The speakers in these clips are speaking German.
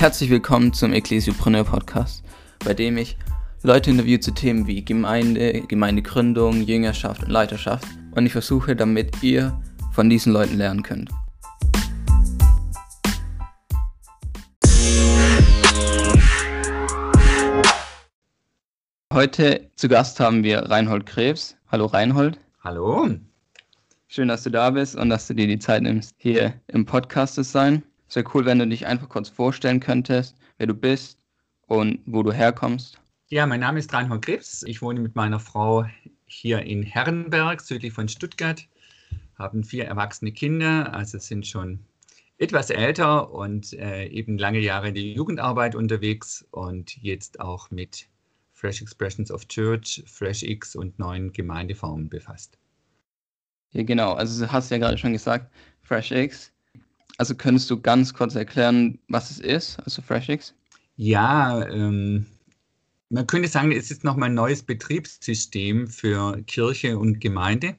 Herzlich willkommen zum Ecclesiopreneur Podcast, bei dem ich Leute interviewe zu Themen wie Gemeinde, Gemeindegründung, Jüngerschaft und Leiterschaft und ich versuche, damit ihr von diesen Leuten lernen könnt. Heute zu Gast haben wir Reinhold Krebs. Hallo Reinhold. Hallo. Schön, dass du da bist und dass du dir die Zeit nimmst, hier im Podcast zu sein. Es wäre cool, wenn du dich einfach kurz vorstellen könntest, wer du bist und wo du herkommst. Ja, mein Name ist Reinhold Krebs. Ich wohne mit meiner Frau hier in Herrenberg, südlich von Stuttgart. Haben vier erwachsene Kinder, also sind schon etwas älter und äh, eben lange Jahre in der Jugendarbeit unterwegs und jetzt auch mit Fresh Expressions of Church, Fresh X und neuen Gemeindeformen befasst. Ja, genau. Also du hast ja gerade schon gesagt, Fresh X. Also könntest du ganz kurz erklären, was es ist, also FreshX? Ja, ähm, man könnte sagen, es ist nochmal ein neues Betriebssystem für Kirche und Gemeinde.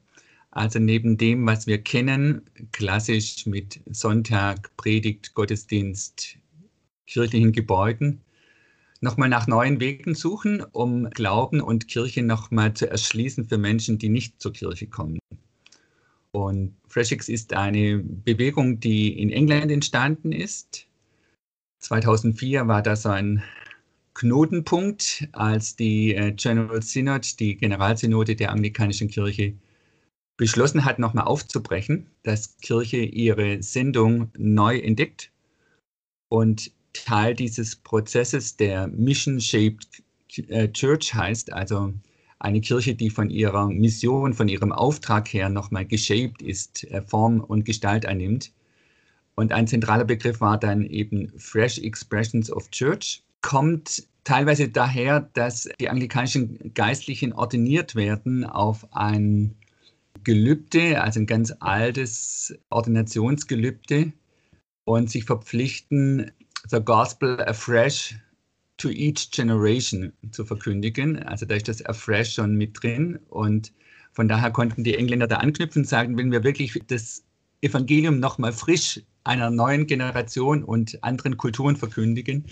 Also neben dem, was wir kennen, klassisch mit Sonntag, Predigt, Gottesdienst, kirchlichen Gebäuden, nochmal nach neuen Wegen suchen, um Glauben und Kirche nochmal zu erschließen für Menschen, die nicht zur Kirche kommen. Und FreshX ist eine Bewegung, die in England entstanden ist. 2004 war das ein Knotenpunkt, als die äh, General Synod, die Generalsynode der anglikanischen Kirche, beschlossen hat, nochmal aufzubrechen, dass Kirche ihre Sendung neu entdeckt und Teil dieses Prozesses der Mission Shaped äh, Church heißt, also eine Kirche, die von ihrer Mission, von ihrem Auftrag her nochmal geshaped ist, äh, Form und Gestalt annimmt. Und ein zentraler Begriff war dann eben Fresh Expressions of Church. Kommt teilweise daher, dass die anglikanischen Geistlichen ordiniert werden auf ein Gelübde, also ein ganz altes Ordinationsgelübde und sich verpflichten, the gospel afresh to each generation zu verkündigen. Also da ist das Afresh schon mit drin. Und von daher konnten die Engländer da anknüpfen und sagen, wenn wir wirklich das Evangelium nochmal frisch einer neuen Generation und anderen Kulturen verkündigen,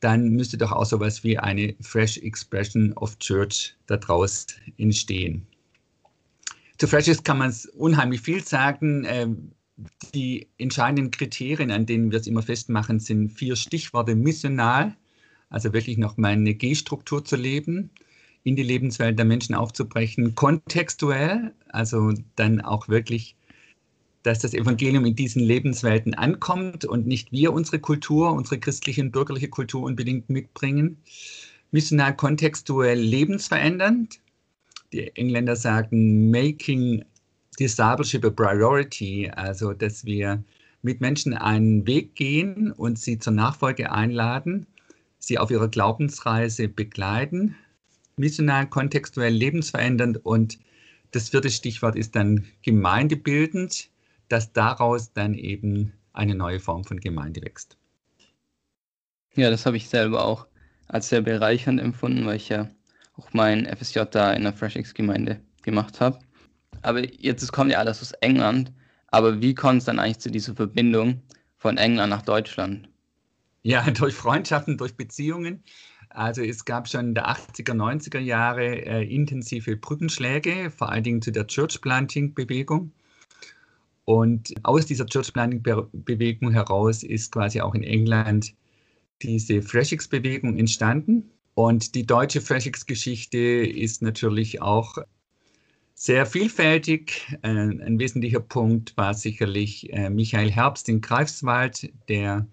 dann müsste doch auch sowas wie eine Fresh Expression of Church daraus entstehen. Zu Freshes kann man unheimlich viel sagen. Ähm, die entscheidenden Kriterien, an denen wir es immer festmachen, sind vier Stichworte missional, also wirklich nochmal eine G-Struktur zu leben, in die Lebenswelt der Menschen aufzubrechen, kontextuell, also dann auch wirklich, dass das Evangelium in diesen Lebenswelten ankommt und nicht wir unsere Kultur, unsere christliche und bürgerliche Kultur unbedingt mitbringen. Missional kontextuell lebensverändernd. Die Engländer sagen, making discipleship a priority, also dass wir mit Menschen einen Weg gehen und sie zur Nachfolge einladen sie auf ihrer Glaubensreise begleiten, missional, kontextuell, lebensverändernd und das vierte Stichwort ist dann gemeindebildend, dass daraus dann eben eine neue Form von Gemeinde wächst. Ja, das habe ich selber auch als sehr bereichernd empfunden, weil ich ja auch mein FSJ da in der FreshX-Gemeinde gemacht habe. Aber jetzt es kommt ja alles aus England. Aber wie kommt es dann eigentlich zu dieser Verbindung von England nach Deutschland? Ja, durch Freundschaften, durch Beziehungen. Also es gab schon in der 80er, 90er Jahre äh, intensive Brückenschläge, vor allen Dingen zu der Church Planting Bewegung. Und aus dieser Church Planting Bewegung heraus ist quasi auch in England diese Freshix Bewegung entstanden. Und die deutsche Freshix Geschichte ist natürlich auch sehr vielfältig. Äh, ein wesentlicher Punkt war sicherlich äh, Michael Herbst in Greifswald, der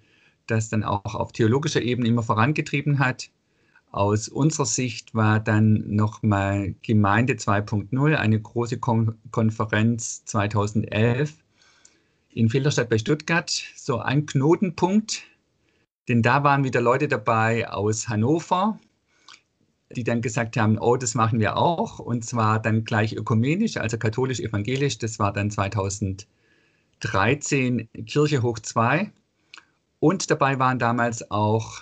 das dann auch auf theologischer Ebene immer vorangetrieben hat. Aus unserer Sicht war dann nochmal Gemeinde 2.0, eine große Kon Konferenz 2011 in Filderstadt bei Stuttgart, so ein Knotenpunkt, denn da waren wieder Leute dabei aus Hannover, die dann gesagt haben, oh, das machen wir auch, und zwar dann gleich ökumenisch, also katholisch-evangelisch, das war dann 2013 Kirche hoch 2. Und dabei waren damals auch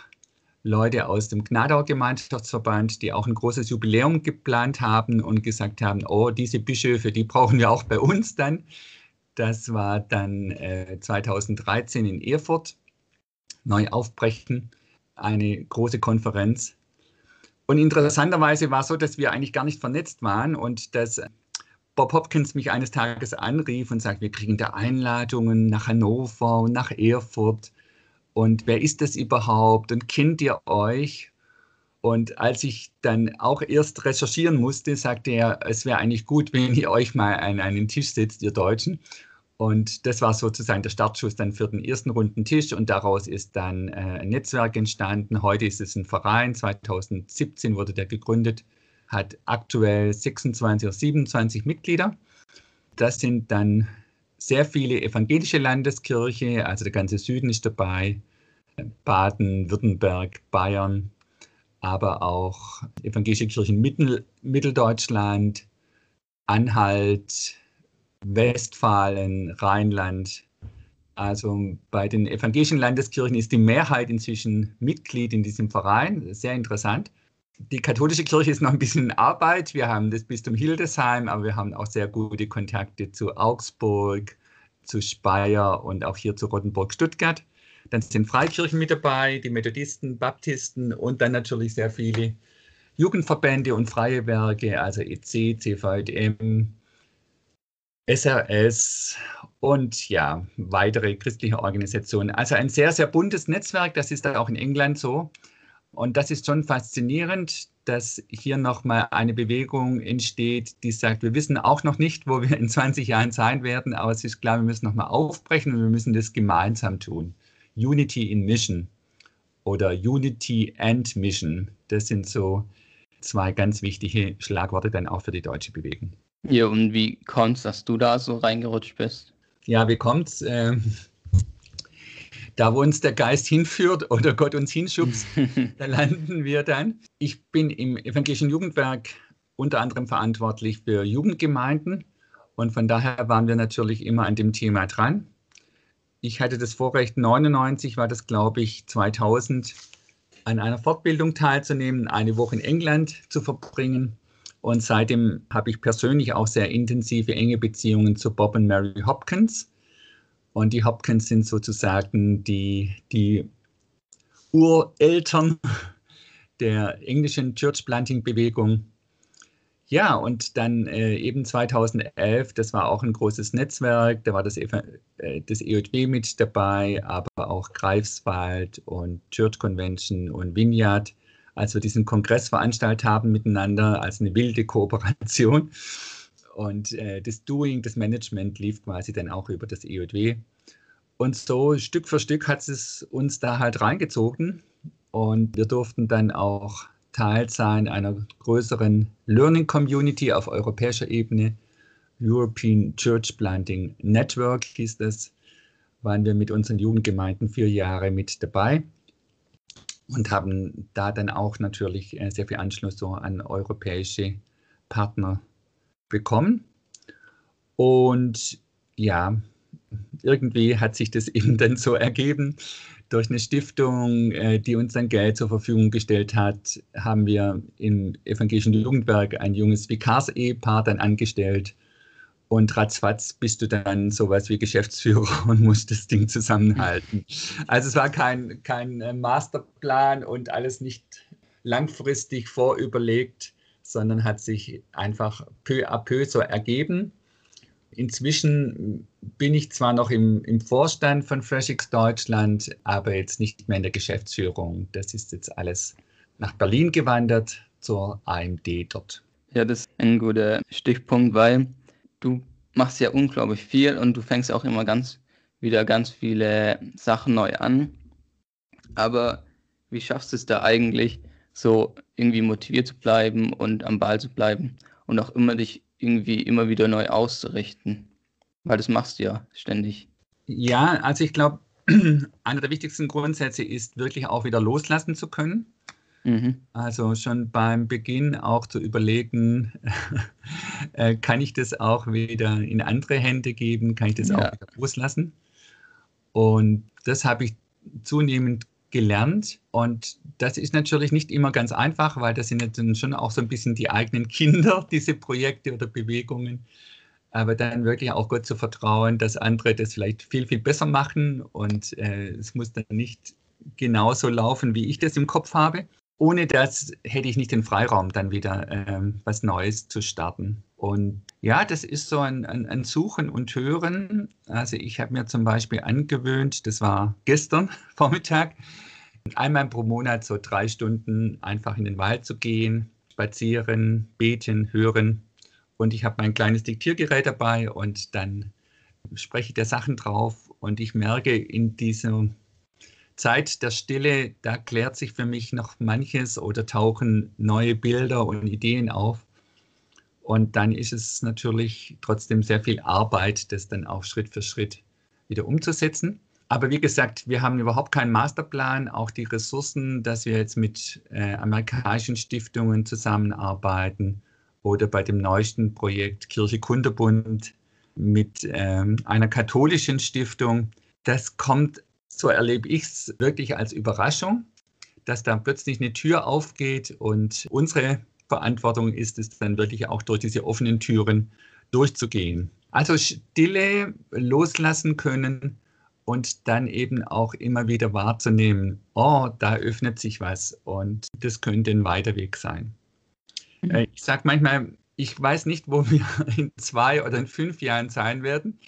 Leute aus dem Gnadauer Gemeinschaftsverband, die auch ein großes Jubiläum geplant haben und gesagt haben, oh, diese Bischöfe, die brauchen wir auch bei uns dann. Das war dann äh, 2013 in Erfurt. neu aufbrechen, eine große Konferenz. Und interessanterweise war es so, dass wir eigentlich gar nicht vernetzt waren und dass Bob Hopkins mich eines Tages anrief und sagt, wir kriegen da Einladungen nach Hannover und nach Erfurt. Und wer ist das überhaupt? Und kennt ihr euch? Und als ich dann auch erst recherchieren musste, sagte er, es wäre eigentlich gut, wenn ihr euch mal an einen Tisch setzt, ihr Deutschen. Und das war sozusagen der Startschuss dann für den ersten runden Tisch und daraus ist dann äh, ein Netzwerk entstanden. Heute ist es ein Verein, 2017 wurde der gegründet, hat aktuell 26 oder 27 Mitglieder. Das sind dann sehr viele evangelische Landeskirche, also der ganze Süden ist dabei, Baden, Württemberg, Bayern, aber auch evangelische Kirchen Mittel, Mitteldeutschland, Anhalt, Westfalen, Rheinland. Also bei den evangelischen Landeskirchen ist die Mehrheit inzwischen Mitglied in diesem Verein. Sehr interessant. Die katholische Kirche ist noch ein bisschen in Arbeit. Wir haben das Bistum Hildesheim, aber wir haben auch sehr gute Kontakte zu Augsburg, zu Speyer und auch hier zu Rottenburg-Stuttgart. Dann sind Freikirchen mit dabei, die Methodisten, Baptisten und dann natürlich sehr viele Jugendverbände und freie Werke, also EC, CVM, SRS und ja, weitere christliche Organisationen. Also ein sehr, sehr buntes Netzwerk, das ist auch in England so. Und das ist schon faszinierend, dass hier nochmal eine Bewegung entsteht, die sagt, wir wissen auch noch nicht, wo wir in 20 Jahren sein werden, aber es ist klar, wir müssen nochmal aufbrechen und wir müssen das gemeinsam tun. Unity in Mission oder Unity and Mission, das sind so zwei ganz wichtige Schlagworte dann auch für die deutsche Bewegung. Ja, und wie kommt es, dass du da so reingerutscht bist? Ja, wie kommt's? Ähm, da, wo uns der Geist hinführt oder Gott uns hinschubst, da landen wir dann. Ich bin im Evangelischen Jugendwerk unter anderem verantwortlich für Jugendgemeinden und von daher waren wir natürlich immer an dem Thema dran. Ich hatte das Vorrecht, 99 war das, glaube ich, 2000, an einer Fortbildung teilzunehmen, eine Woche in England zu verbringen und seitdem habe ich persönlich auch sehr intensive, enge Beziehungen zu Bob und Mary Hopkins. Und die Hopkins sind sozusagen die, die Ureltern der englischen Church Planting Bewegung. Ja, und dann äh, eben 2011, das war auch ein großes Netzwerk, da war das, äh, das EOW mit dabei, aber auch Greifswald und Church Convention und Vineyard als wir diesen Kongress veranstaltet haben miteinander, als eine wilde Kooperation. Und äh, das Doing, das Management lief quasi dann auch über das EOW. Und so Stück für Stück hat es uns da halt reingezogen. Und wir durften dann auch Teil sein einer größeren Learning Community auf europäischer Ebene. European Church Planting Network hieß das. Waren wir mit unseren Jugendgemeinden vier Jahre mit dabei und haben da dann auch natürlich äh, sehr viel Anschluss so an europäische Partner bekommen. Und ja, irgendwie hat sich das eben dann so ergeben. Durch eine Stiftung, äh, die uns dann Geld zur Verfügung gestellt hat, haben wir im evangelischen Jugendwerk ein junges Vikars-Ehepaar dann angestellt, und ratzfatz bist du dann sowas wie Geschäftsführer und musst das Ding zusammenhalten. Also es war kein, kein äh, Masterplan und alles nicht langfristig vorüberlegt, sondern hat sich einfach peu à peu so ergeben. Inzwischen bin ich zwar noch im, im Vorstand von FreshX Deutschland, aber jetzt nicht mehr in der Geschäftsführung. Das ist jetzt alles nach Berlin gewandert zur AMD dort. Ja, das ist ein guter Stichpunkt, weil du machst ja unglaublich viel und du fängst auch immer ganz wieder ganz viele Sachen neu an. Aber wie schaffst du es da eigentlich, so irgendwie motiviert zu bleiben und am Ball zu bleiben und auch immer dich irgendwie immer wieder neu auszurichten? Weil das machst du ja ständig. Ja, also ich glaube, einer der wichtigsten Grundsätze ist wirklich auch wieder loslassen zu können. Mhm. Also schon beim Beginn auch zu überlegen, äh, kann ich das auch wieder in andere Hände geben, kann ich das ja. auch wieder loslassen. Und das habe ich zunehmend gelernt. Und das ist natürlich nicht immer ganz einfach, weil das sind dann schon auch so ein bisschen die eigenen Kinder, diese Projekte oder Bewegungen. Aber dann wirklich auch Gott zu vertrauen, dass andere das vielleicht viel, viel besser machen. Und äh, es muss dann nicht genauso laufen, wie ich das im Kopf habe. Ohne das hätte ich nicht den Freiraum, dann wieder ähm, was Neues zu starten. Und ja, das ist so ein, ein, ein Suchen und Hören. Also ich habe mir zum Beispiel angewöhnt, das war gestern Vormittag, einmal pro Monat so drei Stunden einfach in den Wald zu gehen, spazieren, beten, hören. Und ich habe mein kleines Diktiergerät dabei und dann spreche ich da Sachen drauf und ich merke in dieser Zeit der Stille, da klärt sich für mich noch manches oder tauchen neue Bilder und Ideen auf. Und dann ist es natürlich trotzdem sehr viel Arbeit, das dann auch Schritt für Schritt wieder umzusetzen. Aber wie gesagt, wir haben überhaupt keinen Masterplan, auch die Ressourcen, dass wir jetzt mit äh, amerikanischen Stiftungen zusammenarbeiten oder bei dem neuesten Projekt Kirche Kunderbund mit ähm, einer katholischen Stiftung. Das kommt, so erlebe ich es wirklich als Überraschung, dass da plötzlich eine Tür aufgeht und unsere Verantwortung ist es dann wirklich auch durch diese offenen Türen durchzugehen. Also Stille loslassen können und dann eben auch immer wieder wahrzunehmen, oh, da öffnet sich was und das könnte ein weiter Weg sein. Mhm. Äh, ich sage manchmal, ich weiß nicht, wo wir in zwei oder in fünf Jahren sein werden.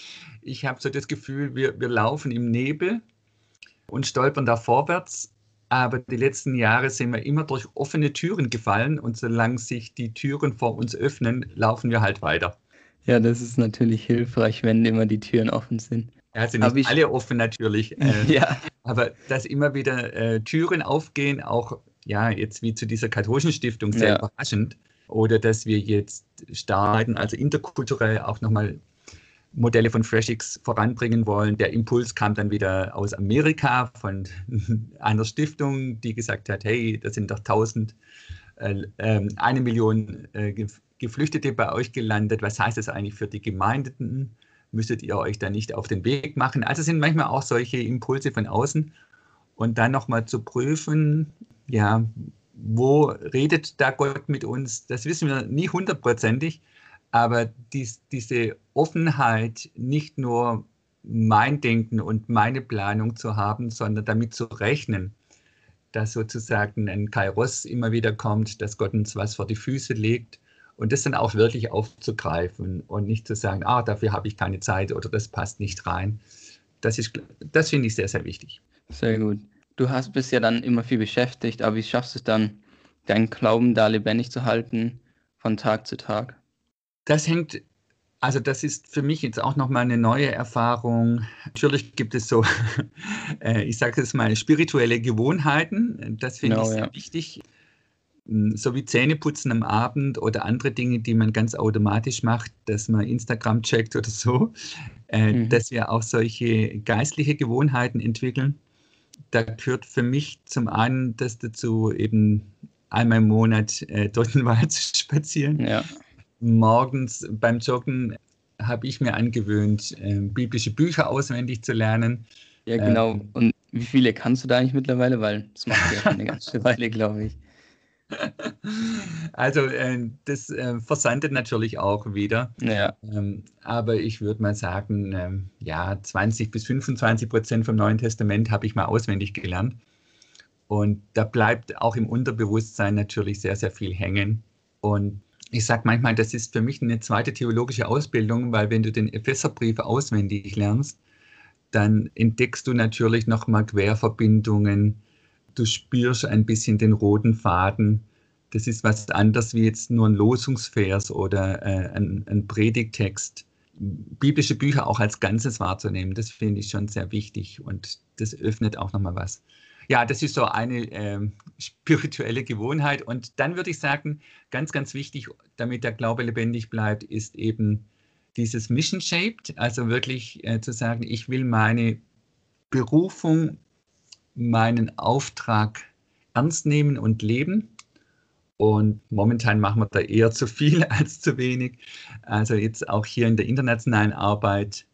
Ich habe so das Gefühl, wir, wir laufen im Nebel und stolpern da vorwärts. Aber die letzten Jahre sind wir immer durch offene Türen gefallen und solange sich die Türen vor uns öffnen, laufen wir halt weiter. Ja, das ist natürlich hilfreich, wenn immer die Türen offen sind. Ja, sind nicht ich, alle offen natürlich. Äh, ja. Aber dass immer wieder äh, Türen aufgehen, auch ja, jetzt wie zu dieser katholischen Stiftung, sehr ja. überraschend oder dass wir jetzt starten, also interkulturell auch nochmal Modelle von FreshX voranbringen wollen. Der Impuls kam dann wieder aus Amerika von einer Stiftung, die gesagt hat, hey, da sind doch tausend, äh, äh, eine Million äh, Geflüchtete bei euch gelandet. Was heißt das eigentlich für die Gemeinden? Müsstet ihr euch da nicht auf den Weg machen? Also sind manchmal auch solche Impulse von außen. Und dann nochmal zu prüfen, ja, wo redet da Gott mit uns? Das wissen wir nie hundertprozentig, aber dies, diese Offenheit, nicht nur mein Denken und meine Planung zu haben, sondern damit zu rechnen, dass sozusagen ein Kairos immer wieder kommt, dass Gott uns was vor die Füße legt und das dann auch wirklich aufzugreifen und nicht zu sagen, ah, dafür habe ich keine Zeit oder das passt nicht rein. Das, das finde ich sehr, sehr wichtig. Sehr gut du hast bist ja dann immer viel beschäftigt, aber wie schaffst du es dann, deinen Glauben da lebendig zu halten von Tag zu Tag? Das hängt, also das ist für mich jetzt auch nochmal eine neue Erfahrung. Natürlich gibt es so, äh, ich sage es mal, spirituelle Gewohnheiten. Das finde genau, ich sehr ja. wichtig. Hm, so wie Zähneputzen am Abend oder andere Dinge, die man ganz automatisch macht, dass man Instagram checkt oder so, äh, mhm. dass wir auch solche geistliche Gewohnheiten entwickeln da gehört für mich zum einen das dazu, eben einmal im Monat äh, durch den Wald zu spazieren. Ja. Morgens beim Joggen habe ich mir angewöhnt, äh, biblische Bücher auswendig zu lernen. Ja, genau. Ähm, Und wie viele kannst du da eigentlich mittlerweile? Weil das macht ja schon eine ganze Weile, glaube ich. Also äh, das äh, versandet natürlich auch wieder. Ja. Ähm, aber ich würde mal sagen, ähm, ja, 20 bis 25 Prozent vom Neuen Testament habe ich mal auswendig gelernt. Und da bleibt auch im Unterbewusstsein natürlich sehr, sehr viel hängen. Und ich sage manchmal, das ist für mich eine zweite theologische Ausbildung, weil wenn du den Epheserbrief auswendig lernst, dann entdeckst du natürlich nochmal Querverbindungen du spürst ein bisschen den roten Faden. Das ist was anderes wie jetzt nur ein Losungsvers oder äh, ein, ein Predigtext. Biblische Bücher auch als Ganzes wahrzunehmen, das finde ich schon sehr wichtig und das öffnet auch nochmal was. Ja, das ist so eine äh, spirituelle Gewohnheit. Und dann würde ich sagen, ganz, ganz wichtig, damit der Glaube lebendig bleibt, ist eben dieses Mission Shaped, also wirklich äh, zu sagen, ich will meine Berufung meinen Auftrag ernst nehmen und leben. Und momentan machen wir da eher zu viel als zu wenig. Also jetzt auch hier in der internationalen Arbeit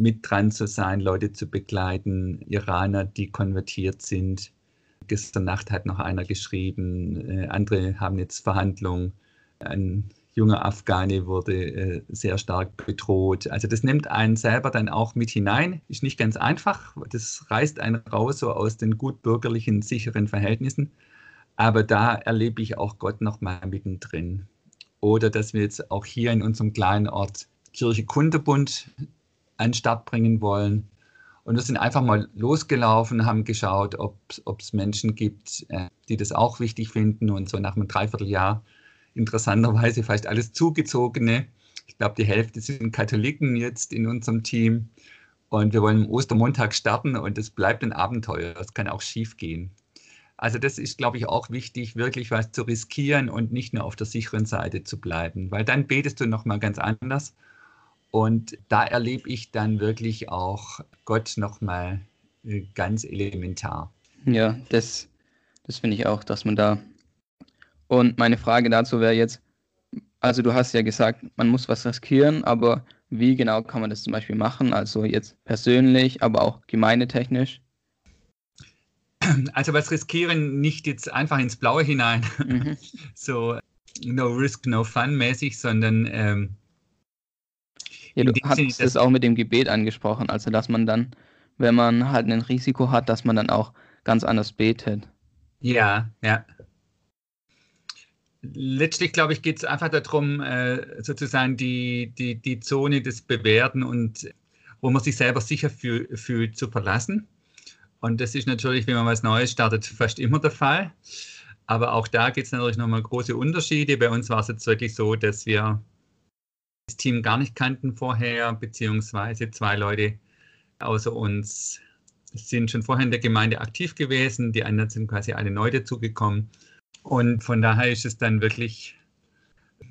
mit dran zu sein, Leute zu begleiten, Iraner, die konvertiert sind. Gestern Nacht hat noch einer geschrieben, äh, andere haben jetzt Verhandlungen. Ein junger Afghane wurde äh, sehr stark bedroht. Also das nimmt einen selber dann auch mit hinein. Ist nicht ganz einfach. Das reißt einen raus so aus den gut bürgerlichen, sicheren Verhältnissen. Aber da erlebe ich auch Gott noch mal mittendrin. Oder dass wir jetzt auch hier in unserem kleinen Ort Kirche Kundebund an den Start bringen wollen. Und wir sind einfach mal losgelaufen, haben geschaut, ob es Menschen gibt, äh, die das auch wichtig finden. Und so nach einem Dreivierteljahr interessanterweise fast alles Zugezogene. Ich glaube, die Hälfte sind Katholiken jetzt in unserem Team. Und wir wollen am Ostermontag starten und es bleibt ein Abenteuer. Es kann auch schief gehen. Also das ist, glaube ich, auch wichtig, wirklich was zu riskieren und nicht nur auf der sicheren Seite zu bleiben, weil dann betest du nochmal ganz anders. Und da erlebe ich dann wirklich auch Gott nochmal äh, ganz elementar. Ja, das, das finde ich auch, dass man da und meine Frage dazu wäre jetzt, also du hast ja gesagt, man muss was riskieren, aber wie genau kann man das zum Beispiel machen? Also jetzt persönlich, aber auch gemeindetechnisch? Also was riskieren nicht jetzt einfach ins Blaue hinein, mhm. so no risk, no fun mäßig, sondern ähm, ja, du hast es auch mit dem Gebet angesprochen, also dass man dann, wenn man halt ein Risiko hat, dass man dann auch ganz anders betet. Ja, ja letztlich, glaube ich, geht es einfach darum, äh, sozusagen die, die, die Zone des Bewerten und wo man sich selber sicher fühl, fühlt, zu verlassen. Und das ist natürlich, wenn man was Neues startet, fast immer der Fall. Aber auch da gibt es natürlich nochmal große Unterschiede. Bei uns war es jetzt wirklich so, dass wir das Team gar nicht kannten vorher, beziehungsweise zwei Leute außer uns sind schon vorher in der Gemeinde aktiv gewesen. Die anderen sind quasi alle neu dazugekommen. Und von daher ist es dann wirklich,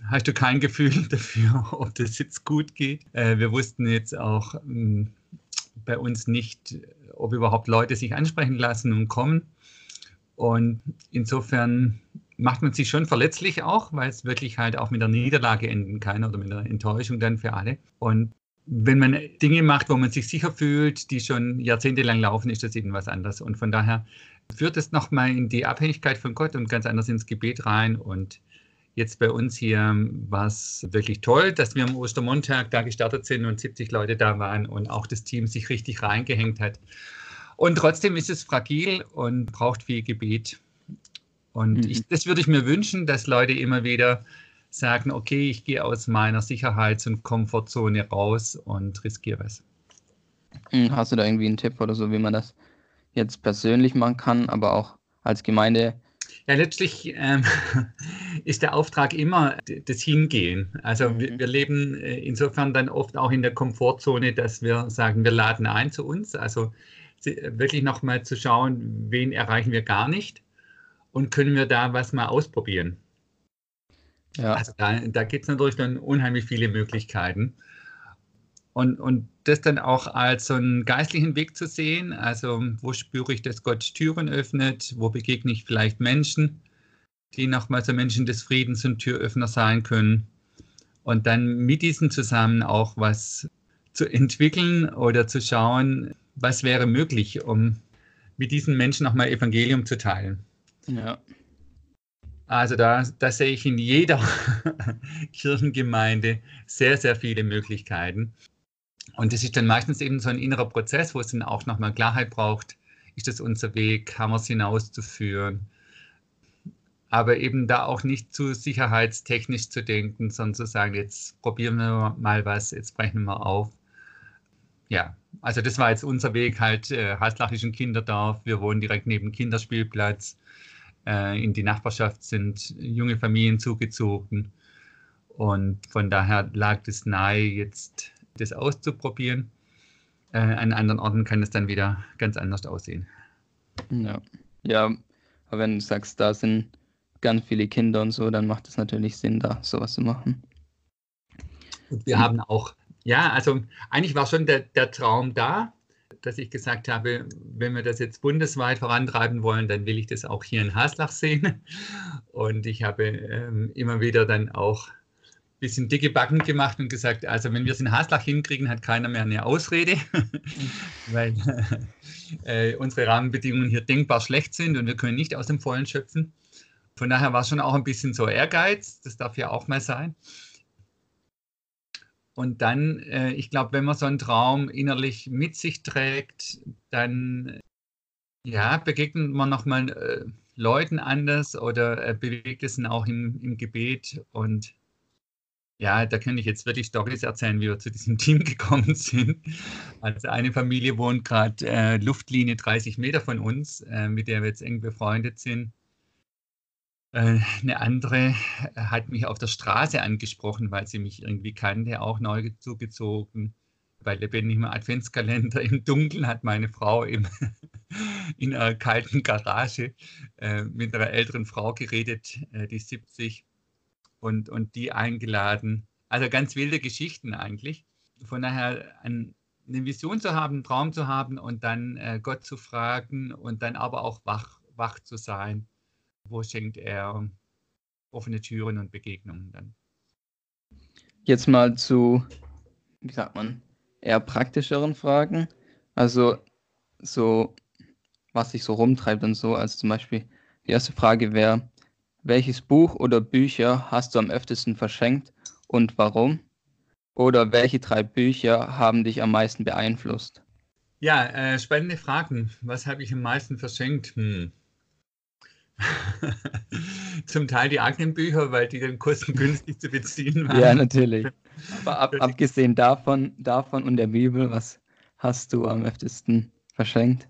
hast du kein Gefühl dafür, ob das jetzt gut geht. Äh, wir wussten jetzt auch hm, bei uns nicht, ob überhaupt Leute sich ansprechen lassen und kommen. Und insofern macht man sich schon verletzlich auch, weil es wirklich halt auch mit der Niederlage enden kann oder mit der Enttäuschung dann für alle. Und wenn man Dinge macht, wo man sich sicher fühlt, die schon jahrzehntelang laufen, ist das eben was anderes. Und von daher führt es nochmal in die Abhängigkeit von Gott und ganz anders ins Gebet rein. Und jetzt bei uns hier war es wirklich toll, dass wir am Ostermontag da gestartet sind und 70 Leute da waren und auch das Team sich richtig reingehängt hat. Und trotzdem ist es fragil und braucht viel Gebet. Und mhm. ich, das würde ich mir wünschen, dass Leute immer wieder sagen, okay, ich gehe aus meiner Sicherheits- und Komfortzone raus und riskiere was. Hm, hast du da irgendwie einen Tipp oder so, wie man das jetzt persönlich machen kann, aber auch als Gemeinde? Ja, letztlich ähm, ist der Auftrag immer das Hingehen. Also mhm. wir, wir, leben äh, insofern dann oft auch in der Komfortzone, dass wir sagen, wir laden ein zu uns. Also wirklich nochmal zu schauen, wen erreichen wir gar nicht und können wir da was mal ausprobieren. Ja. Also da, da gibt es natürlich dann unheimlich viele Möglichkeiten. Und, und das dann auch als so einen geistlichen Weg zu sehen, also wo spüre ich, dass Gott Türen öffnet, wo begegne ich vielleicht Menschen, die nochmal so Menschen des Friedens und Türöffner sein können. Und dann mit diesen zusammen auch was zu entwickeln oder zu schauen, was wäre möglich, um mit diesen Menschen nochmal Evangelium zu teilen. Ja. Also da, da sehe ich in jeder Kirchengemeinde sehr, sehr viele Möglichkeiten. Und das ist dann meistens eben so ein innerer Prozess, wo es dann auch nochmal Klarheit braucht. Ist das unser Weg? Haben wir es hinauszuführen? Aber eben da auch nicht zu sicherheitstechnisch zu denken, sondern zu sagen, jetzt probieren wir mal was, jetzt brechen wir auf. Ja, also das war jetzt unser Weg, halt äh, Haslachischen Kinderdorf. Wir wohnen direkt neben Kinderspielplatz. Äh, in die Nachbarschaft sind junge Familien zugezogen. Und von daher lag es nahe, jetzt das auszuprobieren. Äh, an anderen Orten kann es dann wieder ganz anders aussehen. Ja, ja, aber wenn du sagst, da sind ganz viele Kinder und so, dann macht es natürlich Sinn, da sowas zu machen. Und wir haben auch, ja, also eigentlich war schon der, der Traum da, dass ich gesagt habe, wenn wir das jetzt bundesweit vorantreiben wollen, dann will ich das auch hier in Haslach sehen. Und ich habe ähm, immer wieder dann auch ein bisschen dicke Backen gemacht und gesagt, also wenn wir es in Haslach hinkriegen, hat keiner mehr eine Ausrede, weil äh, unsere Rahmenbedingungen hier denkbar schlecht sind und wir können nicht aus dem Vollen schöpfen. Von daher war es schon auch ein bisschen so Ehrgeiz, das darf ja auch mal sein. Und dann, äh, ich glaube, wenn man so einen Traum innerlich mit sich trägt, dann ja, begegnet man nochmal äh, Leuten anders oder äh, bewegt es ihn auch im, im Gebet. Und ja, da kann ich jetzt wirklich Storys erzählen, wie wir zu diesem Team gekommen sind. Also eine Familie wohnt gerade äh, Luftlinie 30 Meter von uns, äh, mit der wir jetzt eng befreundet sind. Äh, eine andere hat mich auf der Straße angesprochen, weil sie mich irgendwie kannte, auch neu zugezogen. Bei lebendigem Adventskalender im Dunkeln hat meine Frau im, in einer kalten Garage äh, mit einer älteren Frau geredet, äh, die 70, und, und die eingeladen. Also ganz wilde Geschichten eigentlich. Von daher ein, eine Vision zu haben, einen Traum zu haben und dann äh, Gott zu fragen und dann aber auch wach, wach zu sein wo schenkt er offene Türen und Begegnungen dann. Jetzt mal zu, wie sagt man, eher praktischeren Fragen. Also so, was sich so rumtreibt und so. Also zum Beispiel, die erste Frage wäre, welches Buch oder Bücher hast du am öftesten verschenkt und warum? Oder welche drei Bücher haben dich am meisten beeinflusst? Ja, äh, spannende Fragen. Was habe ich am meisten verschenkt? Hm. Zum Teil die Aktenbücher, weil die dann kostengünstig zu beziehen waren. Ja, natürlich. Aber ab, abgesehen davon, davon und der Bibel, was hast du am öftesten verschenkt?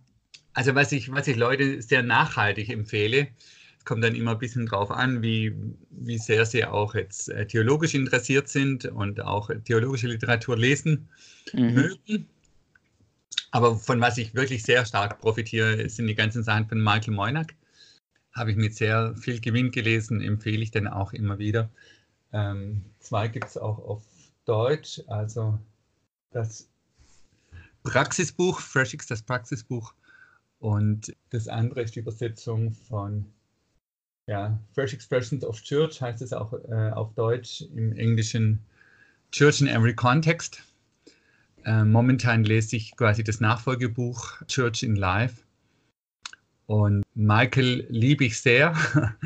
Also was ich, was ich Leute sehr nachhaltig empfehle, es kommt dann immer ein bisschen drauf an, wie, wie sehr sie auch jetzt äh, theologisch interessiert sind und auch theologische Literatur lesen mhm. mögen. Aber von was ich wirklich sehr stark profitiere, sind die ganzen Sachen von Michael Moynack habe ich mit sehr viel Gewinn gelesen, empfehle ich dann auch immer wieder. Ähm, zwei gibt es auch auf Deutsch, also das Praxisbuch, FreshX, das Praxisbuch. Und das andere ist die Übersetzung von ja, Fresh Expressions of Church, heißt es auch äh, auf Deutsch, im Englischen Church in Every Context. Äh, momentan lese ich quasi das Nachfolgebuch Church in Life. Und Michael liebe ich sehr,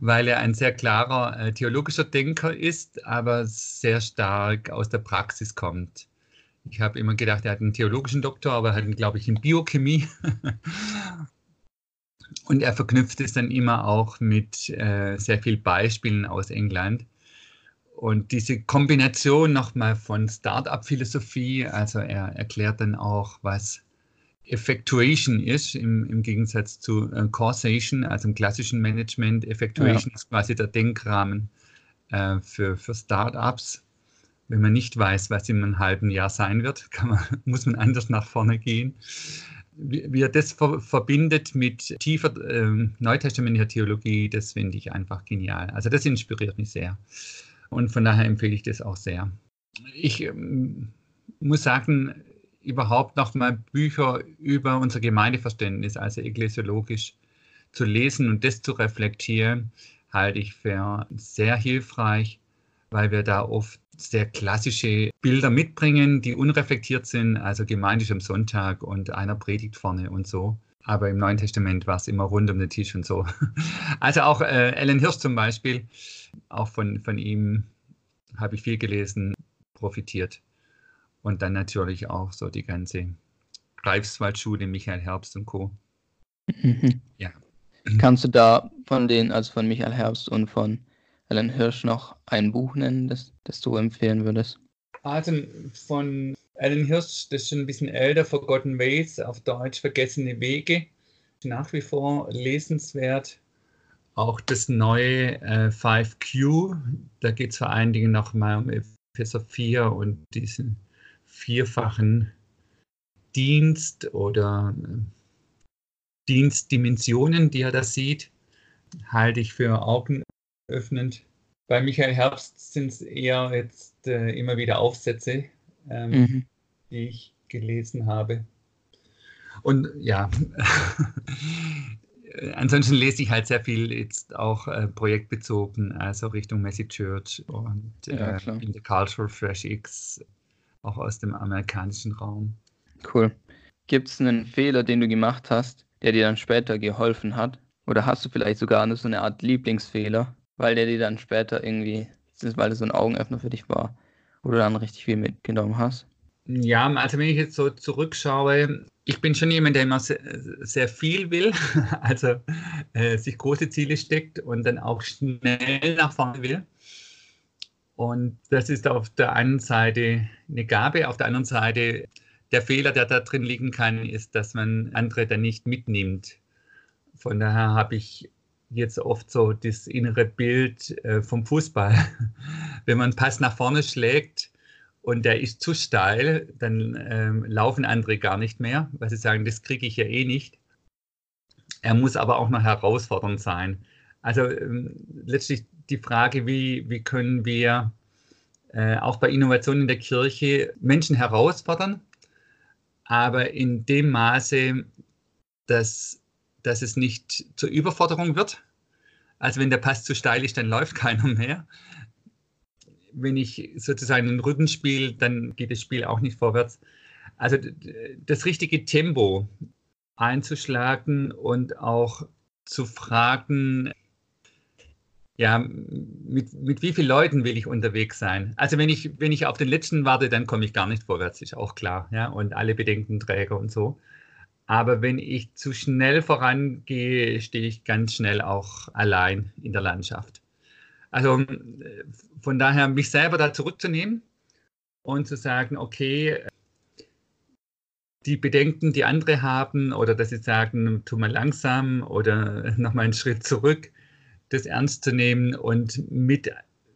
weil er ein sehr klarer äh, theologischer Denker ist, aber sehr stark aus der Praxis kommt. Ich habe immer gedacht, er hat einen theologischen Doktor, aber er hat ihn, glaube ich, in Biochemie. Und er verknüpft es dann immer auch mit äh, sehr vielen Beispielen aus England. Und diese Kombination nochmal von Start-up-Philosophie, also er erklärt dann auch, was Effectuation ist, im, im Gegensatz zu äh, Causation, also im klassischen Management. Effectuation ja. ist quasi der Denkrahmen äh, für, für Startups. Wenn man nicht weiß, was in einem halben Jahr sein wird, man, muss man anders nach vorne gehen. Wie, wie er das ver verbindet mit tiefer äh, neutestamentlicher Theologie, das finde ich einfach genial. Also das inspiriert mich sehr. Und von daher empfehle ich das auch sehr. Ich ähm, muss sagen, überhaupt nochmal Bücher über unser Gemeindeverständnis, also ekklesiologisch, zu lesen und das zu reflektieren, halte ich für sehr hilfreich, weil wir da oft sehr klassische Bilder mitbringen, die unreflektiert sind, also gemeindisch am Sonntag und einer predigt vorne und so. Aber im Neuen Testament war es immer rund um den Tisch und so. Also auch äh, Ellen Hirsch zum Beispiel, auch von, von ihm habe ich viel gelesen, profitiert. Und dann natürlich auch so die ganze Greifswaldschule, Michael Herbst und Co. Mhm. Ja. Kannst du da von den, also von Michael Herbst und von Alan Hirsch noch ein Buch nennen, das, das du empfehlen würdest? Also von Alan Hirsch, das ist schon ein bisschen älter, Forgotten Ways, auf Deutsch Vergessene Wege. Nach wie vor lesenswert. Auch das neue äh, 5Q, da geht es vor allen Dingen nochmal um Epheser 4 und diesen vierfachen Dienst oder äh, Dienstdimensionen, die er da sieht, halte ich für augenöffnend. Bei Michael Herbst sind es eher jetzt äh, immer wieder Aufsätze, ähm, mhm. die ich gelesen habe. Und ja, ansonsten lese ich halt sehr viel jetzt auch äh, projektbezogen, also Richtung Messy Church und ja, äh, in the Cultural Fresh X auch aus dem amerikanischen Raum. Cool. Gibt es einen Fehler, den du gemacht hast, der dir dann später geholfen hat? Oder hast du vielleicht sogar so eine Art Lieblingsfehler, weil der dir dann später irgendwie, weil das so ein Augenöffner für dich war, wo du dann richtig viel mitgenommen hast? Ja, also wenn ich jetzt so zurückschaue, ich bin schon jemand, der immer sehr, sehr viel will, also äh, sich große Ziele steckt und dann auch schnell nach vorne will. Und das ist auf der einen Seite eine Gabe, auf der anderen Seite der Fehler, der da drin liegen kann, ist, dass man andere dann nicht mitnimmt. Von daher habe ich jetzt oft so das innere Bild äh, vom Fußball. Wenn man einen Pass nach vorne schlägt und der ist zu steil, dann ähm, laufen andere gar nicht mehr, weil sie sagen, das kriege ich ja eh nicht. Er muss aber auch noch herausfordernd sein. Also ähm, letztlich die Frage, wie, wie können wir äh, auch bei Innovationen in der Kirche Menschen herausfordern, aber in dem Maße, dass, dass es nicht zur Überforderung wird. Also wenn der Pass zu steil ist, dann läuft keiner mehr. Wenn ich sozusagen einen Rücken spiele, dann geht das Spiel auch nicht vorwärts. Also das richtige Tempo einzuschlagen und auch zu fragen, ja, mit, mit wie vielen Leuten will ich unterwegs sein? Also wenn ich, wenn ich auf den letzten warte, dann komme ich gar nicht vorwärts, ist auch klar, ja, und alle Bedenkenträger und so. Aber wenn ich zu schnell vorangehe, stehe ich ganz schnell auch allein in der Landschaft. Also von daher mich selber da zurückzunehmen und zu sagen, okay, die Bedenken, die andere haben, oder dass sie sagen, tu mal langsam oder nochmal einen Schritt zurück, das ernst zu nehmen und mit,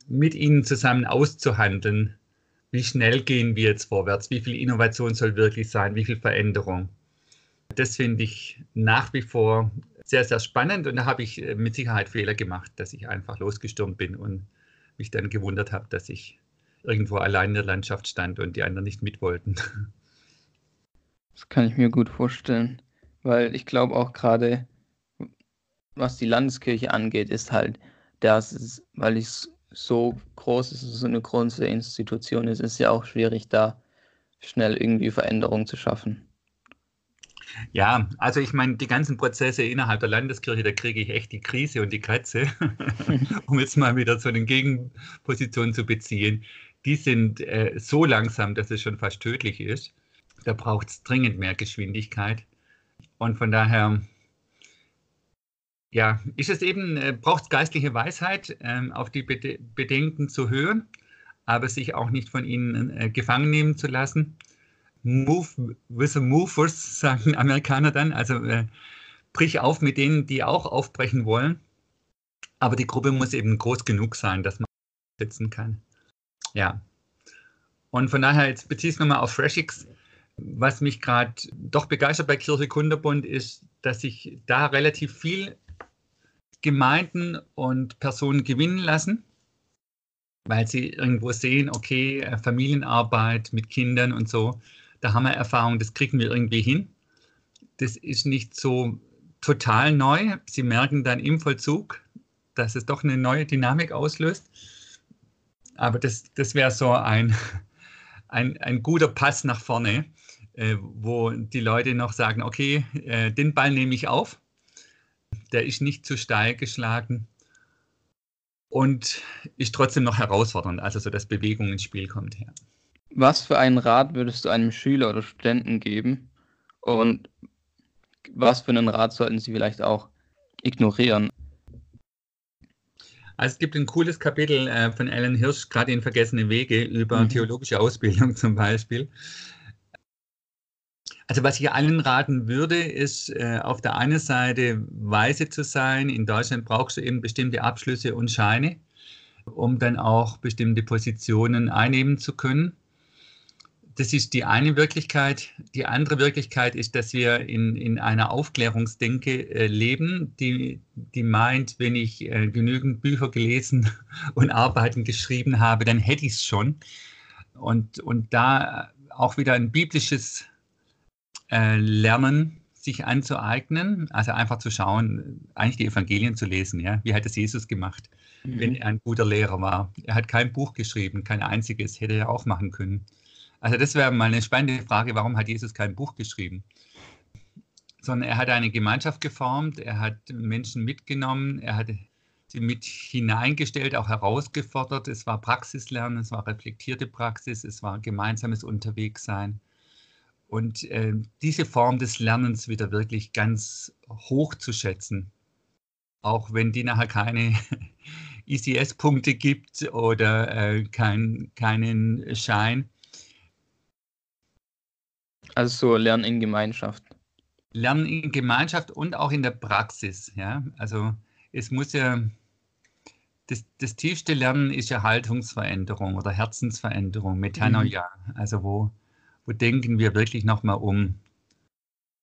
mit ihnen zusammen auszuhandeln, wie schnell gehen wir jetzt vorwärts, wie viel Innovation soll wirklich sein, wie viel Veränderung. Das finde ich nach wie vor sehr, sehr spannend und da habe ich äh, mit Sicherheit Fehler gemacht, dass ich einfach losgestürmt bin und mich dann gewundert habe, dass ich irgendwo allein in der Landschaft stand und die anderen nicht mit wollten. Das kann ich mir gut vorstellen, weil ich glaube auch gerade was die Landeskirche angeht, ist halt, dass es, weil es so groß ist, so eine große Institution ist, ist ja auch schwierig, da schnell irgendwie Veränderungen zu schaffen. Ja, also ich meine, die ganzen Prozesse innerhalb der Landeskirche, da kriege ich echt die Krise und die Kratze, um jetzt mal wieder so eine Gegenposition zu beziehen. Die sind äh, so langsam, dass es schon fast tödlich ist. Da braucht es dringend mehr Geschwindigkeit. Und von daher, ja, ist es eben, äh, braucht es geistliche Weisheit, äh, auf die Bede Bedenken zu hören, aber sich auch nicht von ihnen äh, gefangen nehmen zu lassen. Move with the movers, sagen Amerikaner dann, also äh, brich auf mit denen, die auch aufbrechen wollen. Aber die Gruppe muss eben groß genug sein, dass man setzen kann. Ja. Und von daher, jetzt beziehe ich es nochmal auf FreshX. Was mich gerade doch begeistert bei Kirche Kunderbund ist, dass sich da relativ viel Gemeinden und Personen gewinnen lassen, weil sie irgendwo sehen, okay, äh, Familienarbeit mit Kindern und so, da haben wir Erfahrung, das kriegen wir irgendwie hin. Das ist nicht so total neu. Sie merken dann im Vollzug, dass es doch eine neue Dynamik auslöst. Aber das, das wäre so ein, ein, ein guter Pass nach vorne, äh, wo die Leute noch sagen, okay, äh, den Ball nehme ich auf der ist nicht zu steil geschlagen und ist trotzdem noch herausfordernd, also so dass Bewegung ins Spiel kommt. Ja. Was für einen Rat würdest du einem Schüler oder Studenten geben und was für einen Rat sollten sie vielleicht auch ignorieren? Also es gibt ein cooles Kapitel äh, von Alan Hirsch, gerade in Vergessene Wege, über mhm. theologische Ausbildung zum Beispiel. Also was ich allen raten würde, ist äh, auf der einen Seite weise zu sein. In Deutschland brauchst du eben bestimmte Abschlüsse und Scheine, um dann auch bestimmte Positionen einnehmen zu können. Das ist die eine Wirklichkeit. Die andere Wirklichkeit ist, dass wir in, in einer Aufklärungsdenke äh, leben, die, die meint, wenn ich äh, genügend Bücher gelesen und Arbeiten geschrieben habe, dann hätte ich es schon. Und, und da auch wieder ein biblisches äh, lernen, sich anzueignen, also einfach zu schauen, eigentlich die Evangelien zu lesen. Ja? Wie hat es Jesus gemacht, mhm. wenn er ein guter Lehrer war? Er hat kein Buch geschrieben, kein einziges, hätte er auch machen können. Also das wäre mal eine spannende Frage, warum hat Jesus kein Buch geschrieben? sondern er hat eine Gemeinschaft geformt, er hat Menschen mitgenommen, er hat sie mit hineingestellt, auch herausgefordert. Es war Praxislernen, es war reflektierte Praxis, es war gemeinsames Unterwegssein. Und äh, diese Form des Lernens wieder wirklich ganz hoch zu schätzen, auch wenn die nachher keine ICS-Punkte gibt oder äh, kein, keinen Schein. Also so Lernen in Gemeinschaft. Lernen in Gemeinschaft und auch in der Praxis. Ja? Also es muss ja, das, das tiefste Lernen ist ja Haltungsveränderung oder Herzensveränderung, Metanoia. Mhm. Also wo, wo denken wir wirklich nochmal um?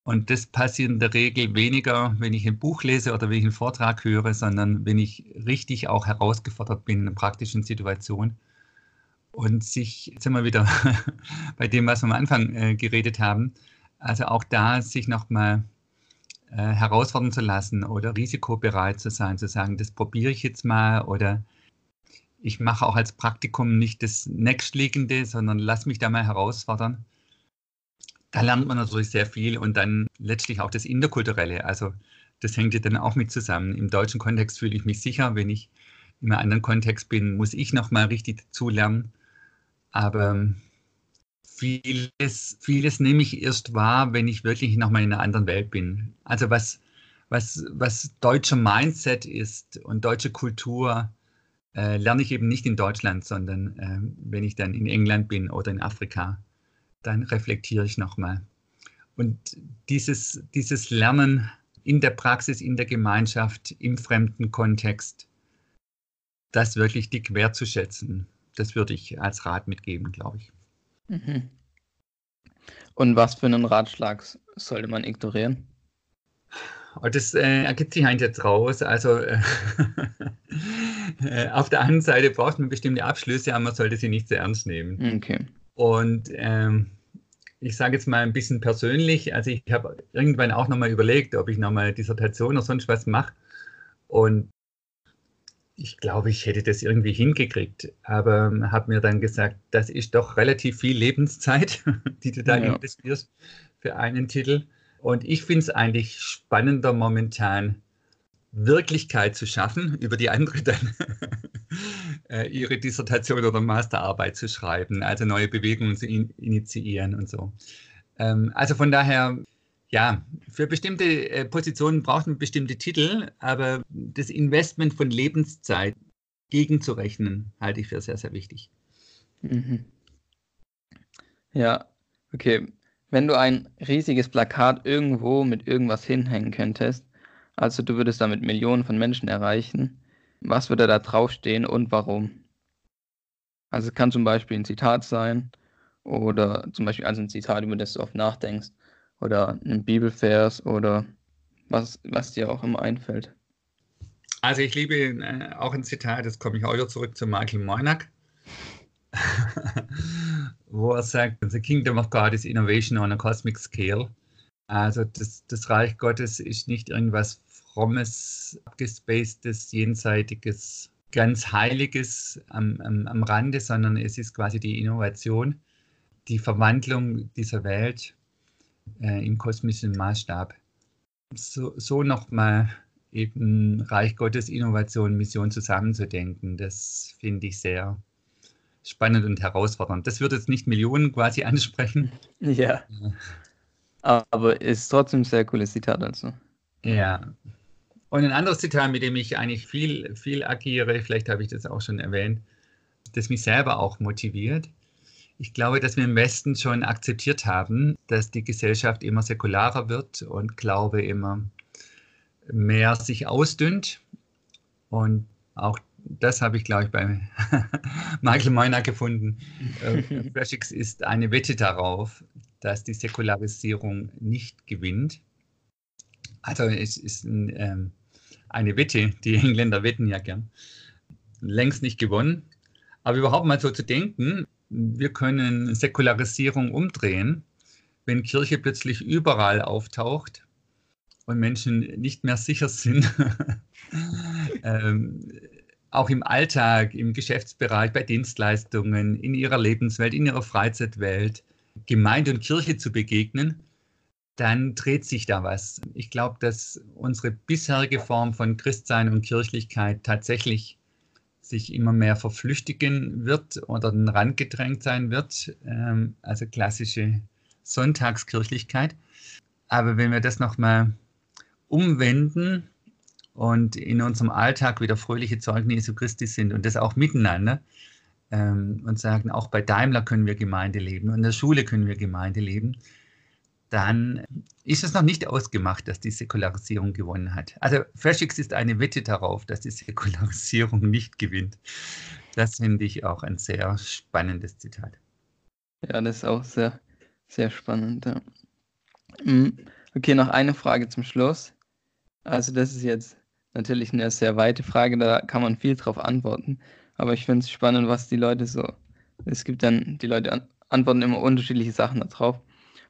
Und das passiert in der Regel weniger, wenn ich ein Buch lese oder wenn ich einen Vortrag höre, sondern wenn ich richtig auch herausgefordert bin in einer praktischen Situation. Und sich, jetzt sind wir wieder bei dem, was wir am Anfang äh, geredet haben, also auch da sich nochmal äh, herausfordern zu lassen oder risikobereit zu sein, zu sagen, das probiere ich jetzt mal oder ich mache auch als Praktikum nicht das nächstliegende, sondern lass mich da mal herausfordern da lernt man natürlich sehr viel und dann letztlich auch das Interkulturelle. Also das hängt ja dann auch mit zusammen. Im deutschen Kontext fühle ich mich sicher, wenn ich in einem anderen Kontext bin, muss ich nochmal richtig dazu lernen. Aber vieles, vieles nehme ich erst wahr, wenn ich wirklich nochmal in einer anderen Welt bin. Also was, was, was deutscher Mindset ist und deutsche Kultur, äh, lerne ich eben nicht in Deutschland, sondern äh, wenn ich dann in England bin oder in Afrika dann reflektiere ich nochmal. Und dieses, dieses Lernen in der Praxis, in der Gemeinschaft, im fremden Kontext, das wirklich dick wertzuschätzen, das würde ich als Rat mitgeben, glaube ich. Mhm. Und was für einen Ratschlag sollte man ignorieren? Oh, das äh, ergibt sich eigentlich jetzt raus. Also äh, auf der einen Seite braucht man bestimmte Abschlüsse, aber man sollte sie nicht zu ernst nehmen. Okay. Und ähm, ich sage jetzt mal ein bisschen persönlich, also ich habe irgendwann auch nochmal überlegt, ob ich nochmal Dissertation oder sonst was mache. Und ich glaube, ich hätte das irgendwie hingekriegt, aber habe mir dann gesagt, das ist doch relativ viel Lebenszeit, die du da ja. investierst für einen Titel. Und ich finde es eigentlich spannender momentan, Wirklichkeit zu schaffen, über die andere dann äh, ihre Dissertation oder Masterarbeit zu schreiben, also neue Bewegungen zu in initiieren und so. Ähm, also von daher, ja, für bestimmte äh, Positionen braucht man bestimmte Titel, aber das Investment von Lebenszeit gegenzurechnen, halte ich für sehr, sehr wichtig. Mhm. Ja, okay. Wenn du ein riesiges Plakat irgendwo mit irgendwas hinhängen könntest, also du würdest damit Millionen von Menschen erreichen. Was würde da draufstehen und warum? Also es kann zum Beispiel ein Zitat sein oder zum Beispiel also ein Zitat, über das du oft nachdenkst oder ein Bibelvers oder was, was dir auch immer einfällt. Also ich liebe äh, auch ein Zitat, das komme ich auch wieder zurück zu Michael Moynack, wo er sagt, The kingdom of God is innovation on a cosmic scale. Also das, das Reich Gottes ist nicht irgendwas frommes, abgespacedes, jenseitiges, ganz Heiliges am, am, am Rande, sondern es ist quasi die Innovation, die Verwandlung dieser Welt äh, im kosmischen Maßstab. So, so nochmal eben Reich Gottes, Innovation, Mission zusammenzudenken, das finde ich sehr spannend und herausfordernd. Das wird jetzt nicht Millionen quasi ansprechen. Ja. Aber ist trotzdem ein sehr cooles Zitat also. Ja. Und ein anderes Zitat, mit dem ich eigentlich viel, viel agiere, vielleicht habe ich das auch schon erwähnt, das mich selber auch motiviert. Ich glaube, dass wir im Westen schon akzeptiert haben, dass die Gesellschaft immer säkularer wird und Glaube immer mehr sich ausdünnt. Und auch das habe ich, glaube ich, bei Michael Meuner gefunden. Äh, Freshix ist eine Wette darauf, dass die Säkularisierung nicht gewinnt. Also es ist ein, ähm, eine Wette, die Engländer wetten ja gern, längst nicht gewonnen. Aber überhaupt mal so zu denken, wir können Säkularisierung umdrehen, wenn Kirche plötzlich überall auftaucht und Menschen nicht mehr sicher sind, ähm, auch im Alltag, im Geschäftsbereich, bei Dienstleistungen, in ihrer Lebenswelt, in ihrer Freizeitwelt, Gemeinde und Kirche zu begegnen, dann dreht sich da was. Ich glaube, dass unsere bisherige Form von Christsein und Kirchlichkeit tatsächlich sich immer mehr verflüchtigen wird oder den Rand gedrängt sein wird, ähm, also klassische Sonntagskirchlichkeit. Aber wenn wir das nochmal umwenden und in unserem Alltag wieder fröhliche Zeugen Jesu Christi sind und das auch miteinander ähm, und sagen, auch bei Daimler können wir Gemeinde leben und in der Schule können wir Gemeinde leben, dann ist es noch nicht ausgemacht, dass die Säkularisierung gewonnen hat. Also FreshX ist eine Wette darauf, dass die Säkularisierung nicht gewinnt. Das finde ich auch ein sehr spannendes Zitat. Ja, das ist auch sehr, sehr spannend. Ja. Hm, okay, noch eine Frage zum Schluss. Also das ist jetzt natürlich eine sehr weite Frage, da kann man viel drauf antworten. Aber ich finde es spannend, was die Leute so. Es gibt dann, die Leute antworten immer unterschiedliche Sachen darauf.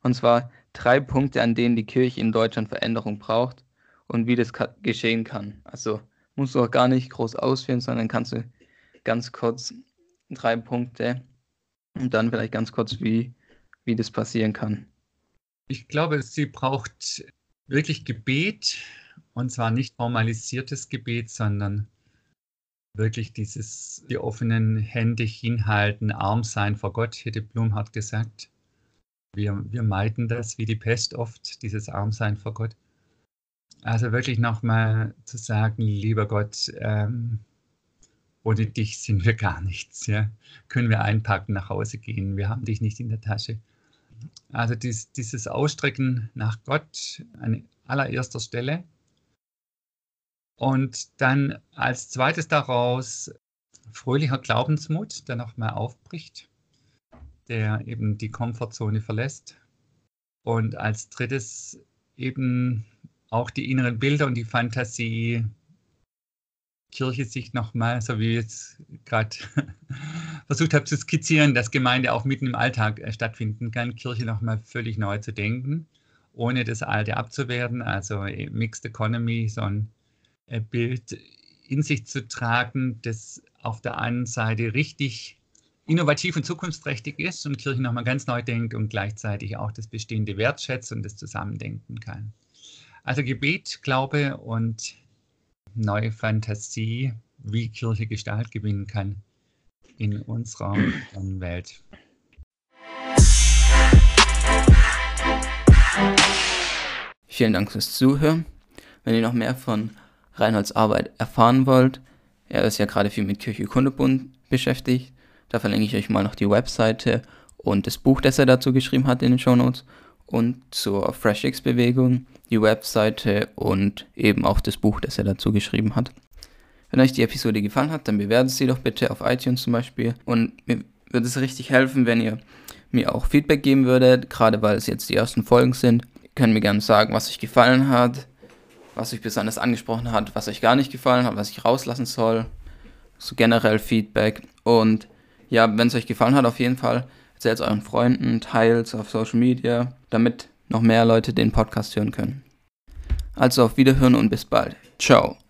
Und zwar drei Punkte, an denen die Kirche in Deutschland Veränderung braucht und wie das geschehen kann. Also musst du auch gar nicht groß ausführen, sondern kannst du ganz kurz drei Punkte und dann vielleicht ganz kurz, wie, wie das passieren kann. Ich glaube, sie braucht wirklich Gebet und zwar nicht formalisiertes Gebet, sondern wirklich dieses, die offenen Hände hinhalten, arm sein vor Gott, hätte Blumhardt gesagt. Wir, wir meiden das wie die Pest oft, dieses Armsein vor Gott. Also wirklich nochmal zu sagen, lieber Gott, ähm, ohne dich sind wir gar nichts. Ja? Können wir einpacken, nach Hause gehen, wir haben dich nicht in der Tasche. Also dies, dieses Ausstrecken nach Gott an allererster Stelle. Und dann als zweites daraus fröhlicher Glaubensmut, der nochmal aufbricht der eben die Komfortzone verlässt. Und als drittes eben auch die inneren Bilder und die Fantasie, Kirche sich nochmal, so wie ich jetzt gerade versucht habe zu skizzieren, dass Gemeinde auch mitten im Alltag äh, stattfinden kann, Kirche nochmal völlig neu zu denken, ohne das Alte abzuwerten, also äh, Mixed Economy, so ein äh, Bild in sich zu tragen, das auf der einen Seite richtig innovativ und zukunftsträchtig ist und Kirche nochmal ganz neu denkt und gleichzeitig auch das Bestehende wertschätzt und das Zusammendenken kann. Also Gebet, Glaube und neue Fantasie, wie Kirche Gestalt gewinnen kann in unserer Welt. Vielen Dank fürs Zuhören. Wenn ihr noch mehr von Reinholds Arbeit erfahren wollt, er ist ja gerade viel mit Kirche Kundebund beschäftigt, da verlinke ich euch mal noch die Webseite und das Buch, das er dazu geschrieben hat in den Show Notes. Und zur FreshX-Bewegung die Webseite und eben auch das Buch, das er dazu geschrieben hat. Wenn euch die Episode gefallen hat, dann bewertet sie doch bitte auf iTunes zum Beispiel. Und mir würde es richtig helfen, wenn ihr mir auch Feedback geben würdet, gerade weil es jetzt die ersten Folgen sind. Ihr könnt mir gerne sagen, was euch gefallen hat, was euch besonders angesprochen hat, was euch gar nicht gefallen hat, was ich rauslassen soll. So generell Feedback. Und ja, wenn es euch gefallen hat, auf jeden Fall erzählt es euren Freunden, teilt es auf Social Media, damit noch mehr Leute den Podcast hören können. Also auf Wiederhören und bis bald. Ciao.